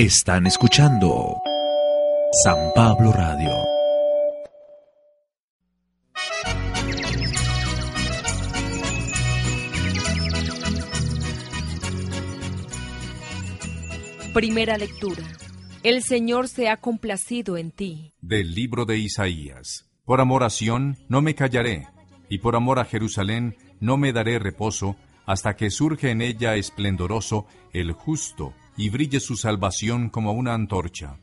Están escuchando San Pablo Radio. Primera lectura. El Señor se ha complacido en ti. Del libro de Isaías. Por amor a Sión no me callaré, y por amor a Jerusalén no me daré reposo, hasta que surge en ella esplendoroso el justo, y brille su salvación como una antorcha.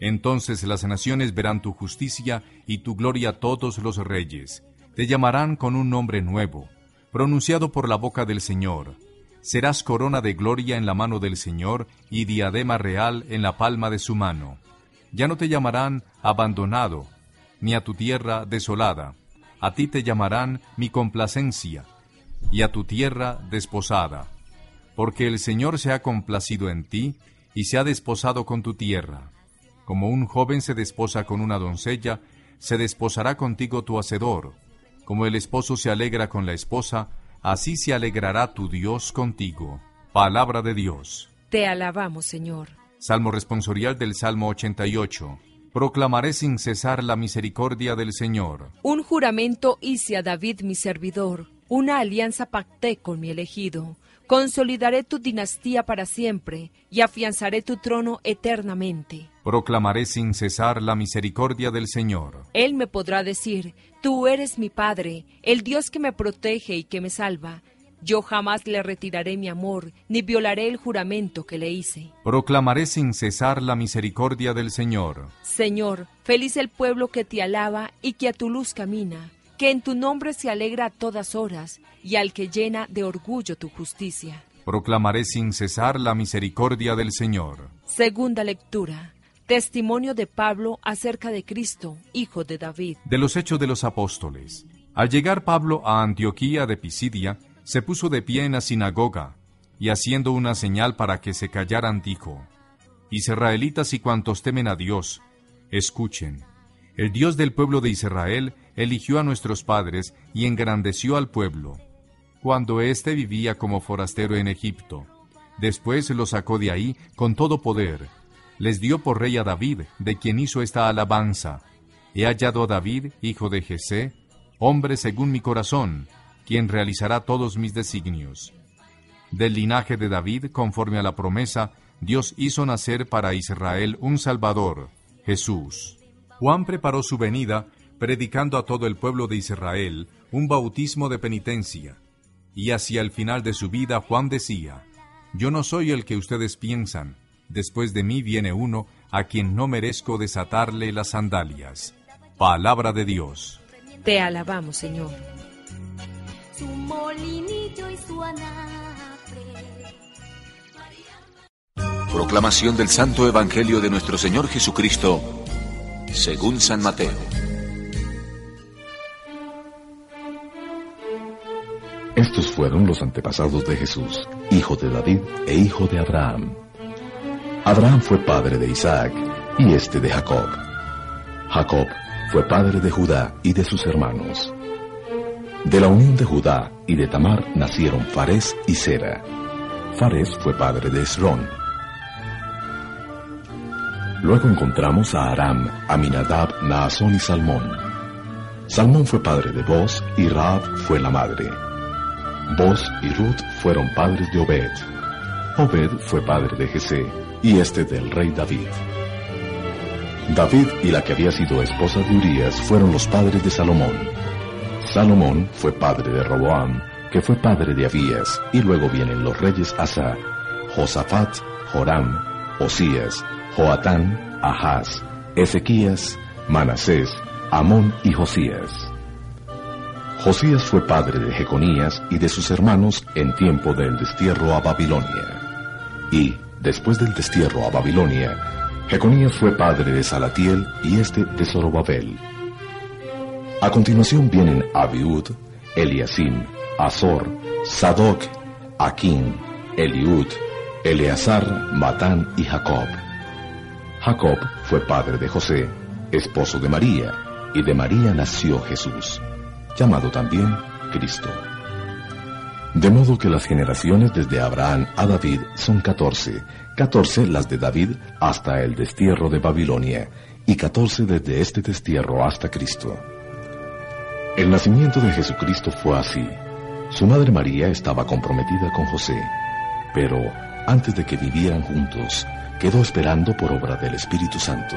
Entonces las naciones verán tu justicia y tu gloria todos los reyes. Te llamarán con un nombre nuevo, pronunciado por la boca del Señor serás corona de gloria en la mano del Señor y diadema real en la palma de su mano. Ya no te llamarán abandonado, ni a tu tierra desolada. A ti te llamarán mi complacencia, y a tu tierra desposada. Porque el Señor se ha complacido en ti, y se ha desposado con tu tierra. Como un joven se desposa con una doncella, se desposará contigo tu hacedor. Como el esposo se alegra con la esposa, así se alegrará tu Dios contigo. Palabra de Dios. Te alabamos, Señor. Salmo responsorial del Salmo 88. Proclamaré sin cesar la misericordia del Señor. Un juramento hice a David mi servidor, una alianza pacté con mi elegido. Consolidaré tu dinastía para siempre y afianzaré tu trono eternamente. Proclamaré sin cesar la misericordia del Señor. Él me podrá decir, Tú eres mi Padre, el Dios que me protege y que me salva. Yo jamás le retiraré mi amor, ni violaré el juramento que le hice. Proclamaré sin cesar la misericordia del Señor. Señor, feliz el pueblo que te alaba y que a tu luz camina, que en tu nombre se alegra a todas horas, y al que llena de orgullo tu justicia. Proclamaré sin cesar la misericordia del Señor. Segunda lectura. Testimonio de Pablo acerca de Cristo, hijo de David. De los Hechos de los Apóstoles. Al llegar Pablo a Antioquía de Pisidia, se puso de pie en la sinagoga, y haciendo una señal para que se callaran, dijo, Israelitas y cuantos temen a Dios, escuchen. El Dios del pueblo de Israel eligió a nuestros padres y engrandeció al pueblo, cuando éste vivía como forastero en Egipto. Después lo sacó de ahí con todo poder les dio por rey a David, de quien hizo esta alabanza. He hallado a David, hijo de Jesé, hombre según mi corazón, quien realizará todos mis designios. Del linaje de David, conforme a la promesa, Dios hizo nacer para Israel un Salvador, Jesús. Juan preparó su venida, predicando a todo el pueblo de Israel un bautismo de penitencia. Y hacia el final de su vida Juan decía, Yo no soy el que ustedes piensan, Después de mí viene uno a quien no merezco desatarle las sandalias. Palabra de Dios. Te alabamos, Señor. Proclamación del Santo Evangelio de nuestro Señor Jesucristo, según San Mateo. Estos fueron los antepasados de Jesús, hijo de David e hijo de Abraham. Abraham fue padre de Isaac y este de Jacob. Jacob fue padre de Judá y de sus hermanos. De la unión de Judá y de Tamar nacieron Fares y Sera. Fares fue padre de Esrón. Luego encontramos a Aram, Aminadab, Naasón y Salmón. Salmón fue padre de Boz y Raab fue la madre. Boz y Ruth fueron padres de Obed. Obed fue padre de Jesé y este del rey David. David y la que había sido esposa de Urías fueron los padres de Salomón. Salomón fue padre de Roboam, que fue padre de Abías, y luego vienen los reyes Asa, Josafat, Joram, Osías, Joatán, Ahaz, Ezequías, Manasés, Amón y Josías. Josías fue padre de Jeconías y de sus hermanos en tiempo del destierro a Babilonia. Y, Después del destierro a Babilonia, Jeconías fue padre de Salatiel y este de Zorobabel. A continuación vienen Abiud, Eliasim, Azor, Sadoc, Aquín, Eliud, Eleazar, Matán y Jacob. Jacob fue padre de José, esposo de María, y de María nació Jesús, llamado también Cristo. De modo que las generaciones desde Abraham a David son catorce, catorce las de David hasta el destierro de Babilonia, y catorce desde este destierro hasta Cristo. El nacimiento de Jesucristo fue así. Su madre María estaba comprometida con José, pero antes de que vivieran juntos, quedó esperando por obra del Espíritu Santo.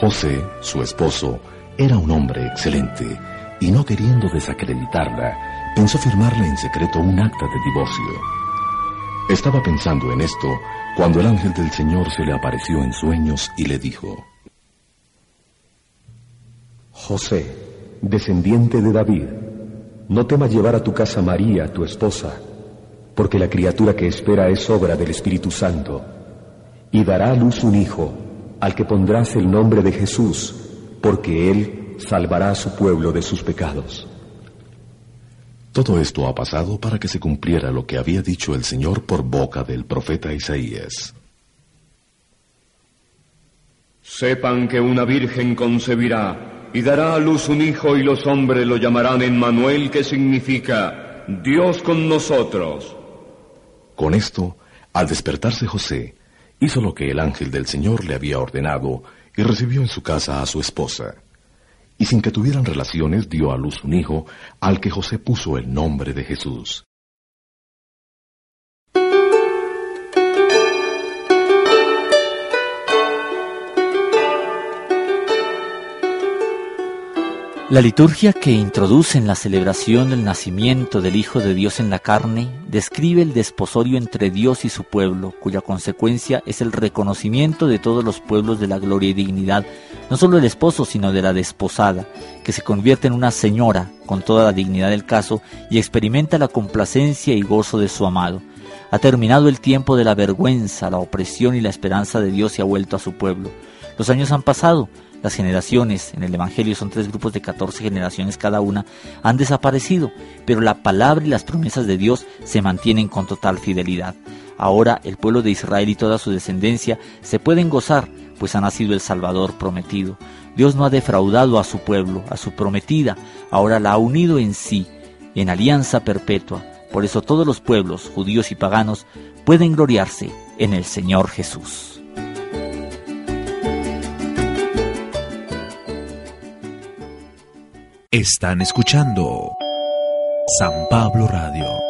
José, su esposo, era un hombre excelente y no queriendo desacreditarla, pensó firmarle en secreto un acta de divorcio. Estaba pensando en esto cuando el ángel del Señor se le apareció en sueños y le dijo, José, descendiente de David, no temas llevar a tu casa María, tu esposa, porque la criatura que espera es obra del Espíritu Santo, y dará a luz un hijo, al que pondrás el nombre de Jesús, porque él salvará a su pueblo de sus pecados. Todo esto ha pasado para que se cumpliera lo que había dicho el Señor por boca del profeta Isaías. Sepan que una virgen concebirá y dará a luz un hijo y los hombres lo llamarán Emmanuel, que significa Dios con nosotros. Con esto, al despertarse José, hizo lo que el ángel del Señor le había ordenado y recibió en su casa a su esposa. Y sin que tuvieran relaciones dio a luz un hijo al que José puso el nombre de Jesús. La liturgia que introduce en la celebración del nacimiento del Hijo de Dios en la carne describe el desposorio entre Dios y su pueblo, cuya consecuencia es el reconocimiento de todos los pueblos de la gloria y dignidad, no solo del esposo, sino de la desposada, que se convierte en una señora con toda la dignidad del caso y experimenta la complacencia y gozo de su amado. Ha terminado el tiempo de la vergüenza, la opresión y la esperanza de Dios y ha vuelto a su pueblo. Los años han pasado, las generaciones, en el Evangelio son tres grupos de 14 generaciones cada una, han desaparecido, pero la palabra y las promesas de Dios se mantienen con total fidelidad. Ahora el pueblo de Israel y toda su descendencia se pueden gozar, pues ha nacido el Salvador prometido. Dios no ha defraudado a su pueblo, a su prometida, ahora la ha unido en sí, en alianza perpetua. Por eso todos los pueblos, judíos y paganos, pueden gloriarse en el Señor Jesús. Están escuchando San Pablo Radio.